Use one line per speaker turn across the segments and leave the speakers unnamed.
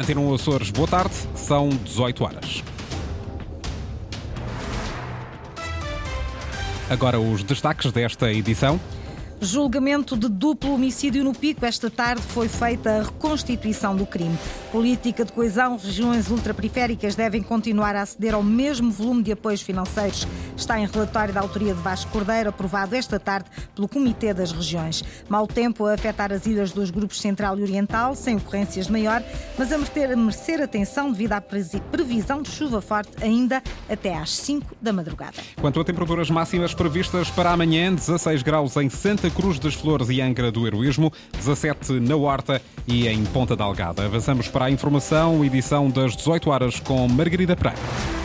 Antena Açores, boa tarde, são 18 horas. Agora os destaques desta edição.
Julgamento de duplo homicídio no Pico. Esta tarde foi feita a reconstituição do crime. Política de coesão, regiões ultraperiféricas devem continuar a aceder ao mesmo volume de apoios financeiros. Está em relatório da autoria de Vasco Cordeiro, aprovado esta tarde pelo Comitê das Regiões. Mau tempo a afetar as ilhas dos grupos Central e Oriental, sem ocorrências de maior, mas a merecer, a merecer atenção devido à previsão de chuva forte ainda até às 5 da madrugada.
Quanto a temperaturas máximas previstas para amanhã, 16 graus em Santa Cruz das Flores e Angra do Heroísmo, 17 na Horta e em Ponta Delgada. Avançamos para a informação, edição das 18 horas com Margarida Pereira.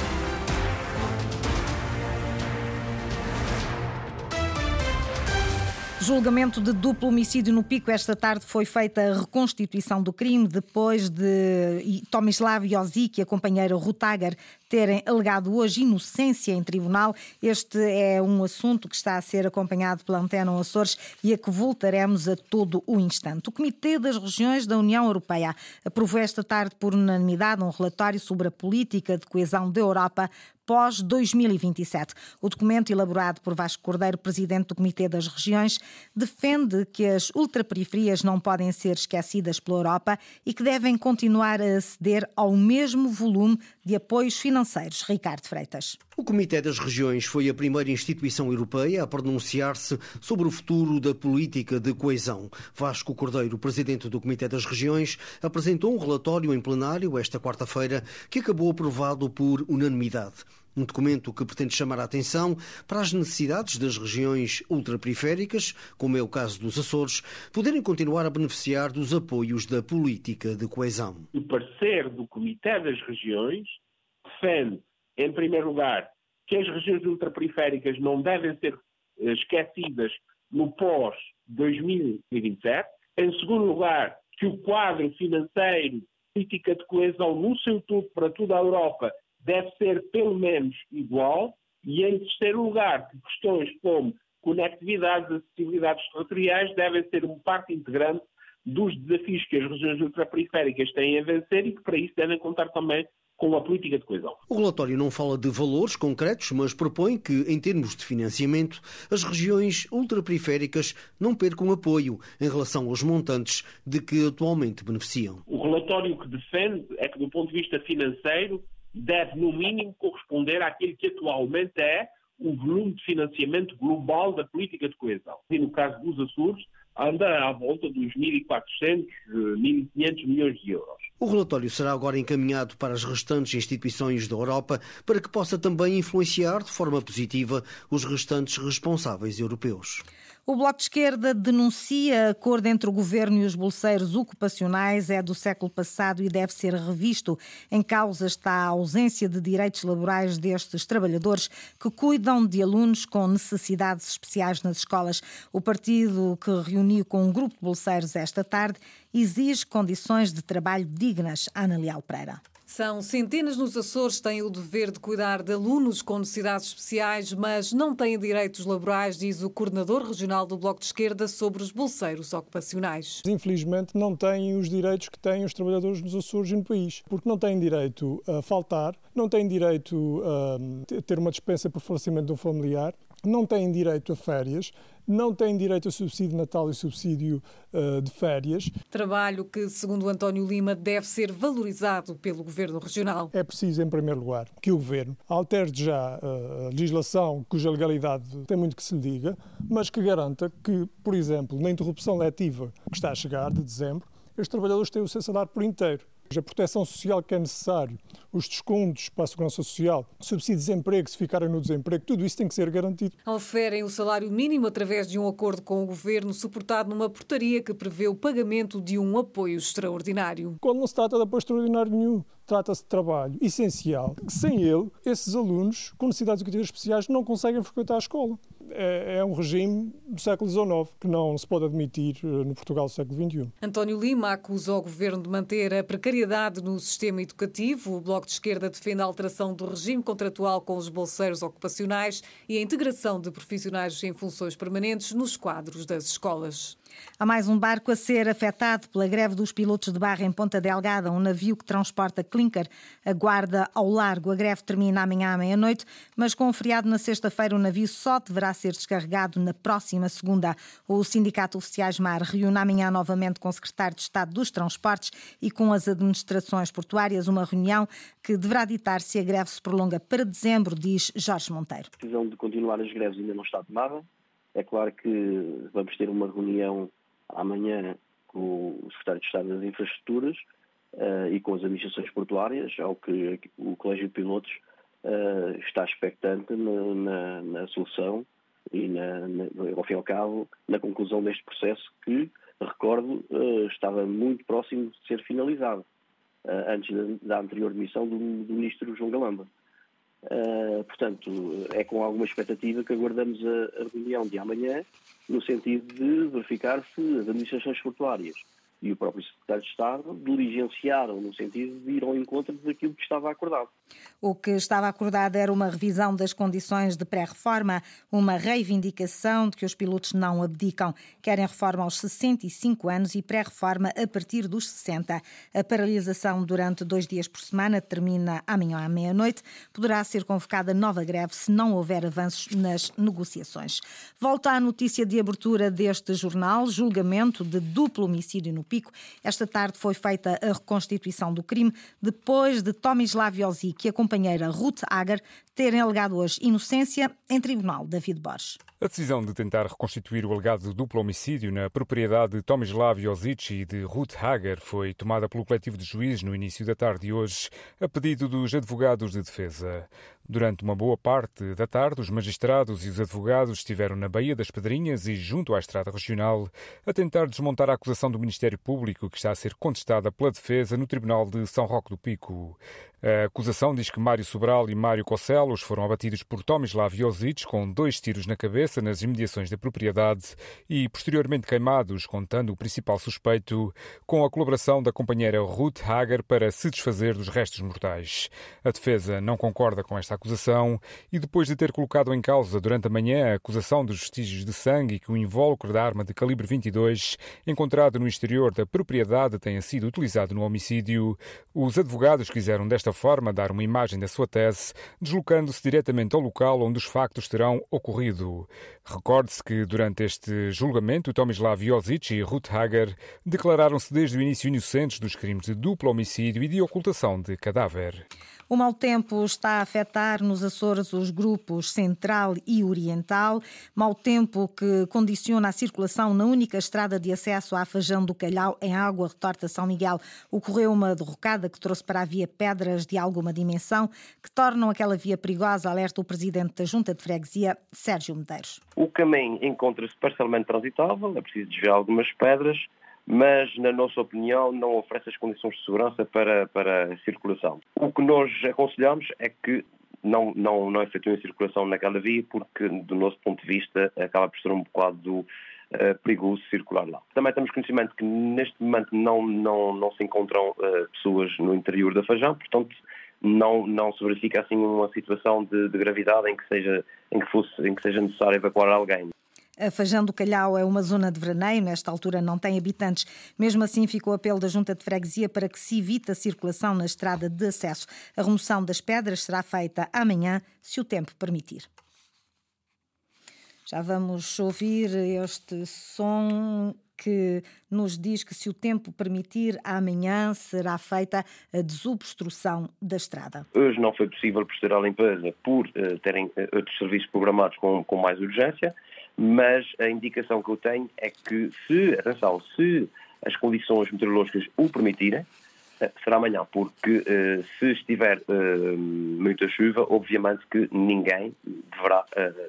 Julgamento de duplo homicídio no Pico. Esta tarde foi feita a reconstituição do crime depois de Tomislav Jozic e a companheira Rutager terem alegado hoje inocência em tribunal. Este é um assunto que está a ser acompanhado pela Antena Açores e a que voltaremos a todo o instante. O Comitê das Regiões da União Europeia aprovou esta tarde por unanimidade um relatório sobre a política de coesão da Europa pós-2027. O documento, elaborado por Vasco Cordeiro, presidente do Comitê das Regiões, defende que as ultraperiferias não podem ser esquecidas pela Europa e que devem continuar a aceder ao mesmo volume de apoios financeiros. Ricardo Freitas.
O Comitê das Regiões foi a primeira instituição europeia a pronunciar-se sobre o futuro da política de coesão. Vasco Cordeiro, presidente do Comitê das Regiões, apresentou um relatório em plenário esta quarta-feira que acabou aprovado por unanimidade. Um documento que pretende chamar a atenção para as necessidades das regiões ultraperiféricas, como é o caso dos Açores, poderem continuar a beneficiar dos apoios da política de coesão.
O parecer do Comitê das Regiões defende, em primeiro lugar, que as regiões ultraperiféricas não devem ser eh, esquecidas no pós-2027. Em segundo lugar, que o quadro financeiro, política de coesão no seu todo para toda a Europa deve ser pelo menos igual e, em terceiro lugar, que questões como conectividade, acessibilidades territoriais devem ser uma parte integrante dos desafios que as regiões ultraperiféricas têm a vencer e que para isso devem contar também com a política de coesão.
O relatório não fala de valores concretos, mas propõe que, em termos de financiamento, as regiões ultraperiféricas não percam apoio em relação aos montantes de que atualmente beneficiam.
O relatório que defende é que, do ponto de vista financeiro, deve, no mínimo, corresponder àquilo que atualmente é o volume de financiamento global da política de coesão. E no caso dos Açores, anda à volta dos 1.400, 1.500 milhões de euros.
O relatório será agora encaminhado para as restantes instituições da Europa para que possa também influenciar de forma positiva os restantes responsáveis europeus.
O Bloco de Esquerda denuncia a acordo entre o governo e os bolseiros ocupacionais é do século passado e deve ser revisto. Em causa está a ausência de direitos laborais destes trabalhadores que cuidam de alunos com necessidades especiais nas escolas. O partido que reuniu com um grupo de bolseiros esta tarde exige condições de trabalho dignas. Ana Leal Pereira.
São centenas nos Açores que têm o dever de cuidar de alunos com necessidades especiais, mas não têm direitos laborais, diz o coordenador regional do Bloco de Esquerda sobre os bolseiros ocupacionais.
Infelizmente, não têm os direitos que têm os trabalhadores nos Açores e no país, porque não têm direito a faltar, não têm direito a ter uma dispensa por falecimento de um familiar, não têm direito a férias, não têm direito a subsídio de Natal e subsídio uh, de férias.
Trabalho que, segundo António Lima, deve ser valorizado pelo Governo Regional.
É preciso, em primeiro lugar, que o Governo altere já uh, a legislação cuja legalidade tem muito que se lhe diga, mas que garanta que, por exemplo, na interrupção letiva que está a chegar, de dezembro, os trabalhadores têm o seu salário por inteiro. A proteção social que é necessário, os descontos para a segurança social, subsídio de desemprego, se ficarem no desemprego, tudo isso tem que ser garantido.
Oferem o salário mínimo através de um acordo com o governo, suportado numa portaria que prevê o pagamento de um apoio extraordinário.
Quando não se trata de apoio extraordinário nenhum, trata-se de trabalho essencial. Sem ele, esses alunos com necessidades educativas especiais não conseguem frequentar a escola é, é, um regime do século XIX que não se pode admitir eh, no Portugal do século XXI.
António Lima acusa o governo de manter a precariedade no sistema educativo. O Bloco de Esquerda defende a alteração do regime contratual com os bolseiros ocupacionais e a integração de profissionais em funções permanentes nos quadros das escolas.
Há mais um barco a ser afetado pela greve dos pilotos de barra em Ponta Delgada. Um navio que transporta clinker aguarda ao largo. A greve termina amanhã à meia-noite, mas com o feriado na sexta-feira o navio só deverá ser descarregado na próxima segunda. O Sindicato Oficiais Mar reúne amanhã novamente com o Secretário de Estado dos Transportes e com as administrações portuárias uma reunião que deverá ditar se a greve se prolonga para dezembro, diz Jorge Monteiro.
A decisão de continuar as greves ainda não está tomada. É claro que vamos ter uma reunião amanhã com o Secretário de Estado das Infraestruturas uh, e com as administrações portuárias, ao que o Colégio de Pilotos uh, está expectante na, na, na solução e, na, ao fim e ao cabo, na conclusão deste processo que, recordo, uh, estava muito próximo de ser finalizado, antes da, da, anterior demissão do, do Ministro João Galamba. Uh, portanto, é com alguma expectativa que aguardamos a, a reunião de amanhã, no sentido de verificar se as administrações portuárias e o próprio secretário de Estado diligenciaram no sentido de ir ao encontro daquilo que estava acordado.
O que estava acordado era uma revisão das condições de pré-reforma, uma reivindicação de que os pilotos não abdicam. Querem reforma aos 65 anos e pré-reforma a partir dos 60. A paralisação durante dois dias por semana termina amanhã à meia-noite. Poderá ser convocada nova greve se não houver avanços nas negociações. Volta à notícia de abertura deste jornal: julgamento de duplo homicídio no Pico. Esta tarde foi feita a reconstituição do crime depois de Tomislav Jozic e a companheira Ruth Agar terem alegado hoje inocência em tribunal. David Borges.
A decisão de tentar reconstituir o alegado duplo homicídio na propriedade de Tomislav Josic e de Ruth Hager foi tomada pelo coletivo de juízes no início da tarde de hoje, a pedido dos advogados de defesa. Durante uma boa parte da tarde, os magistrados e os advogados estiveram na Baía das Pedrinhas e junto à Estrada Regional a tentar desmontar a acusação do Ministério Público que está a ser contestada pela defesa no Tribunal de São Roque do Pico. A acusação diz que Mário Sobral e Mário Cocelos foram abatidos por Tomislav Josic com dois tiros na cabeça nas imediações da propriedade e posteriormente queimados, contando o principal suspeito, com a colaboração da companheira Ruth Hager para se desfazer dos restos mortais. A defesa não concorda com esta acusação e depois de ter colocado em causa durante a manhã a acusação dos vestígios de sangue que o invólucro da arma de calibre 22 encontrado no exterior da propriedade tenha sido utilizado no homicídio, os advogados quiseram desta forma dar uma imagem da sua tese, deslocando-se diretamente ao local onde os factos terão ocorrido. Recorde-se que, durante este julgamento, Tomislav Josic e Ruth Hager declararam-se desde o início inocentes dos crimes de duplo homicídio e de ocultação de cadáver.
O mau tempo está a afetar nos Açores os grupos central e oriental. Mau tempo que condiciona a circulação na única estrada de acesso à Fajão do Calhau, em Água Retorta São Miguel. Ocorreu uma derrocada que trouxe para a via pedras de alguma dimensão que tornam aquela via perigosa, alerta o presidente da Junta de Freguesia, Sérgio Medeiros.
O caminho encontra-se parcialmente transitável, é preciso desviar algumas pedras mas, na nossa opinião, não oferece as condições de segurança para, para a circulação. O que nós aconselhamos é que não, não, não efetuem circulação naquela via, porque, do nosso ponto de vista, acaba por ser um bocado uh, perigoso circular lá. Também temos conhecimento que, neste momento, não, não, não se encontram uh, pessoas no interior da Fajão, portanto, não, não se verifica assim uma situação de, de gravidade em que, seja, em, que fosse, em que seja necessário evacuar alguém.
A Fajão do Calhau é uma zona de veraneio, nesta altura não tem habitantes. Mesmo assim, ficou o apelo da Junta de Freguesia para que se evite a circulação na estrada de acesso. A remoção das pedras será feita amanhã, se o tempo permitir. Já vamos ouvir este som que nos diz que, se o tempo permitir, amanhã será feita a desobstrução da estrada.
Hoje não foi possível proceder à limpeza por uh, terem uh, outros serviços programados com, com mais urgência mas a indicação que eu tenho é que se, atenção, se as condições meteorológicas o permitirem, será amanhã, porque uh, se estiver uh, muita chuva, obviamente que ninguém deverá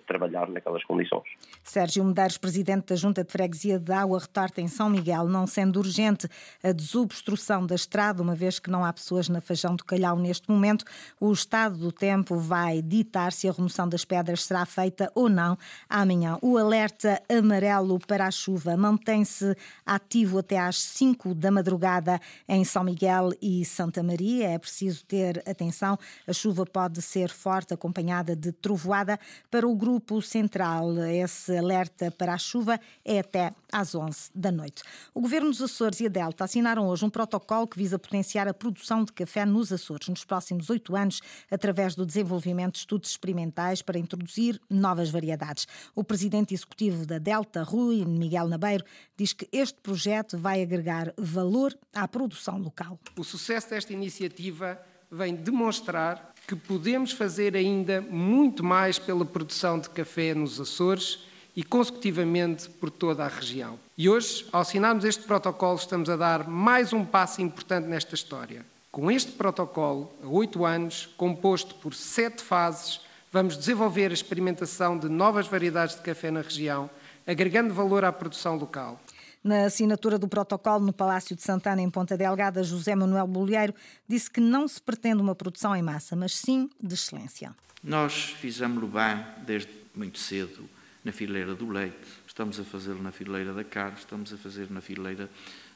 trabalhar naquelas condições.
Sérgio Medeiros, presidente da Junta de Freguesia de Água Retorta em São Miguel, não sendo urgente a desobstrução da estrada, uma vez que não há pessoas na Fajão do Calhau neste momento, o estado do tempo vai ditar se a remoção das pedras será feita ou não amanhã. O alerta amarelo para a chuva mantém-se ativo até às 5 da madrugada em São Miguel e Santa Maria. É preciso ter atenção. A chuva pode ser forte, acompanhada de trovoada. Para o grupo central, esse alerta para a chuva é até às 11 da noite. O Governo dos Açores e a Delta assinaram hoje um protocolo que visa potenciar a produção de café nos Açores nos próximos oito anos, através do desenvolvimento de estudos experimentais para introduzir novas variedades. O presidente executivo da Delta, Rui Miguel Nabeiro, diz que este projeto vai agregar valor à produção local.
O sucesso desta iniciativa vem demonstrar que podemos fazer ainda muito mais pela produção de café nos Açores e, consecutivamente, por toda a região. E hoje, ao assinarmos este protocolo, estamos a dar mais um passo importante nesta história. Com este protocolo, a oito anos, composto por sete fases, vamos desenvolver a experimentação de novas variedades de café na região, agregando valor à produção local.
Na assinatura do protocolo no Palácio de Santana, em Ponta Delgada, José Manuel Bolheiro disse que não se pretende uma produção em massa, mas sim de excelência.
Nós fizemos-lo bem desde muito cedo na fileira do leite, estamos a fazê-lo na fileira da carne, estamos a fazer na fileira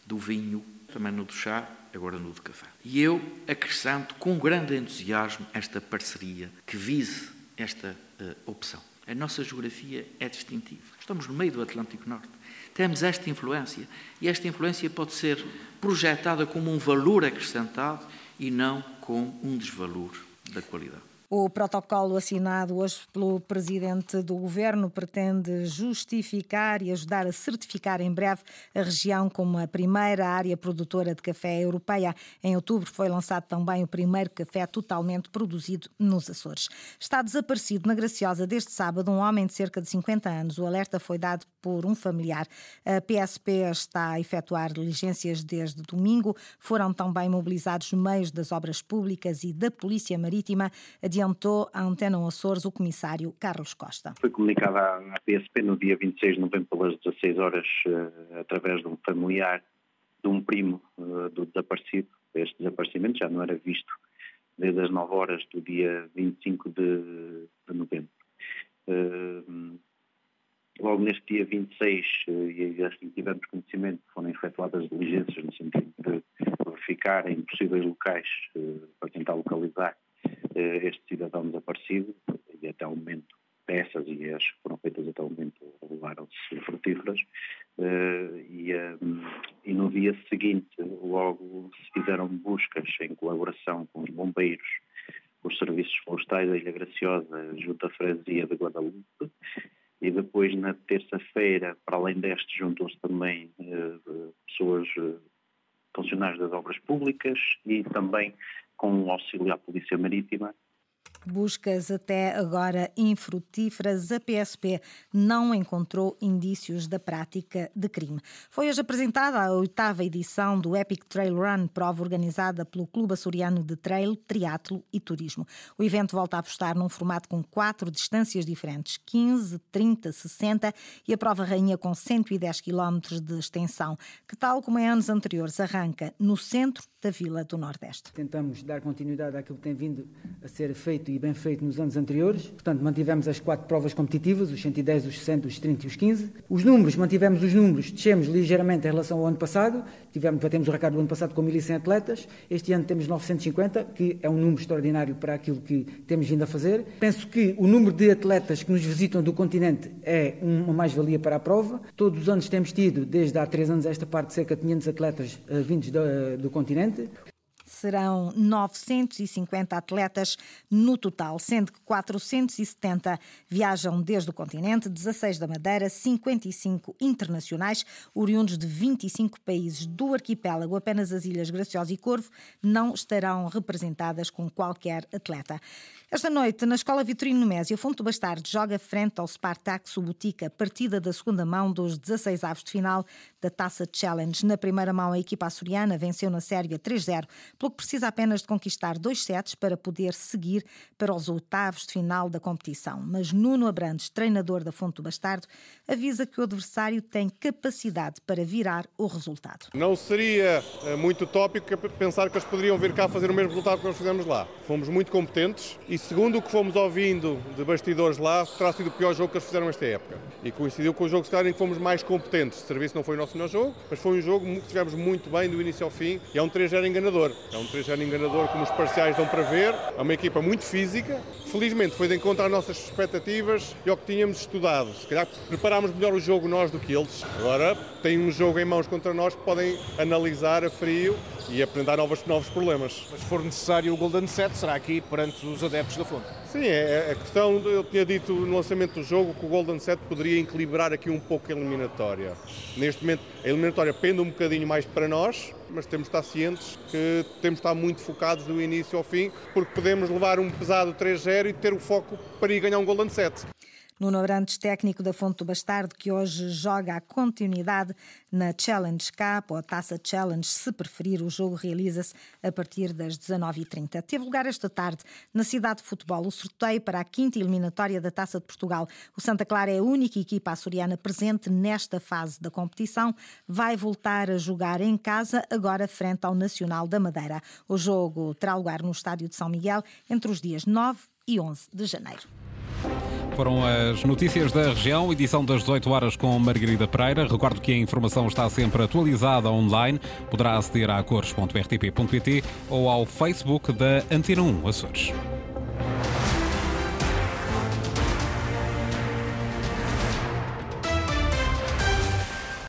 do vinho, também no do chá, agora no do café. E eu acrescento com grande entusiasmo esta parceria que vise esta uh, opção. A nossa geografia é distintiva. Estamos no meio do Atlântico Norte temos esta influência. E esta influência pode ser projetada como um valor acrescentado e não como um desvalor da qualidade.
O protocolo assinado hoje pelo presidente do governo pretende justificar e ajudar a certificar em breve a região como a primeira área produtora de café europeia. Em outubro foi lançado também o primeiro café totalmente produzido nos Açores. Está desaparecido na Graciosa desde sábado um homem de cerca de 50 anos. O alerta foi dado por um familiar. A PSP está a efetuar diligências desde domingo. Foram também mobilizados meios das obras públicas e da Polícia Marítima adiantou à Antena Açores o comissário Carlos Costa.
Foi comunicado à PSP no dia 26 de novembro pelas 16 horas, eh, através de um familiar de um primo eh, do desaparecido. Este desaparecimento já não era visto desde as 9 horas do dia 25 de, de novembro. Eh, logo neste dia 26, e assim tivemos conhecimento, foram efetuadas diligências no sentido de verificar em possíveis locais para tentar localizar este cidadão desaparecido e até o momento peças e as foram feitas até o momento revelaram-se frutíferas eh, e, eh, e, no dia seguinte logo se fizeram buscas em colaboração com os bombeiros, os serviços florestais da Ilha Graciosa junto à freguesia de Guadalupe e depois na terça-feira, para além deste, juntam-se também pessoas funcionários das obras públicas e também com o auxílio à Polícia Marítima
Buscas até agora infrutíferas, a PSP não encontrou indícios da prática de crime. Foi hoje apresentada a oitava edição do Epic Trail Run, prova organizada pelo Clube Açoriano de Trail, Triatlo e Turismo. O evento volta a apostar num formato com quatro distâncias diferentes, 15, 30, 60 e a prova rainha com 110 km de extensão, que tal como em anos anteriores arranca no centro da Vila do Nordeste.
Tentamos dar continuidade àquilo que tem vindo a ser feito e bem feito nos anos anteriores. Portanto, mantivemos as quatro provas competitivas, os 110, os 60, os 30 e os 15. Os números, mantivemos os números, descemos ligeiramente em relação ao ano passado. Tivemos, batemos o recorde do ano passado com 1.100 atletas. Este ano temos 950, que é um número extraordinário para aquilo que temos vindo a fazer. Penso que o número de atletas que nos visitam do continente é uma mais-valia para a prova. Todos os anos temos tido, desde há três anos esta parte, cerca de 500 atletas uh, vindos do, do continente
serão 950 atletas no total, sendo que 470 viajam desde o continente, 16 da Madeira, 55 internacionais, oriundos de 25 países do arquipélago. Apenas as Ilhas Graciosa e Corvo não estarão representadas com qualquer atleta. Esta noite, na Escola Vitorino Numésia, Fonte Bastardo joga frente ao Spartak Subotica, partida da segunda mão dos 16 avos de final da Taça Challenge. Na primeira mão, a equipa açoriana venceu na Sérvia 3-0, pelo precisa apenas de conquistar dois sets para poder seguir para os oitavos de final da competição. Mas Nuno Abrantes, treinador da Fonte do Bastardo, avisa que o adversário tem capacidade para virar o resultado.
Não seria eh, muito utópico pensar que eles poderiam vir cá fazer o mesmo resultado que nós fizemos lá. Fomos muito competentes e segundo o que fomos ouvindo de bastidores lá, terá sido o pior jogo que eles fizeram esta época. E coincidiu com o jogo em que fomos mais competentes. O serviço não foi o nosso melhor jogo, mas foi um jogo que tivemos muito bem do início ao fim e é um 3-0 enganador. É um 3-0 enganador, como os parciais dão para ver. É uma equipa muito física. Felizmente foi de encontrar nossas expectativas e ao que tínhamos estudado. Se calhar preparámos melhor o jogo nós do que eles. Agora têm um jogo em mãos contra nós que podem analisar a frio e apresentar novos, novos problemas.
Mas se for necessário o Golden Set, será aqui perante os adeptos da fonte?
Sim, é, é a questão, eu tinha dito no lançamento do jogo que o Golden Set poderia equilibrar aqui um pouco a eliminatória. Neste momento a eliminatória pende um bocadinho mais para nós, mas temos de estar cientes que temos de estar muito focados do início ao fim, porque podemos levar um pesado 3-0 e ter o foco para ir ganhar um Golden Set.
Nuno Abrantes, técnico da Fonte do Bastardo, que hoje joga a continuidade na Challenge Cup, ou a Taça Challenge, se preferir. O jogo realiza-se a partir das 19h30. Teve lugar esta tarde, na cidade de futebol, o sorteio para a quinta eliminatória da Taça de Portugal. O Santa Clara é a única equipa açoriana presente nesta fase da competição. Vai voltar a jogar em casa, agora frente ao Nacional da Madeira. O jogo terá lugar no Estádio de São Miguel entre os dias 9 e 11 de janeiro.
Foram as notícias da região, edição das 18 horas com Margarida Pereira. Recordo que a informação está sempre atualizada online. Poderá aceder a cores.rtp.pt ou ao Facebook da Antena 1 Açores.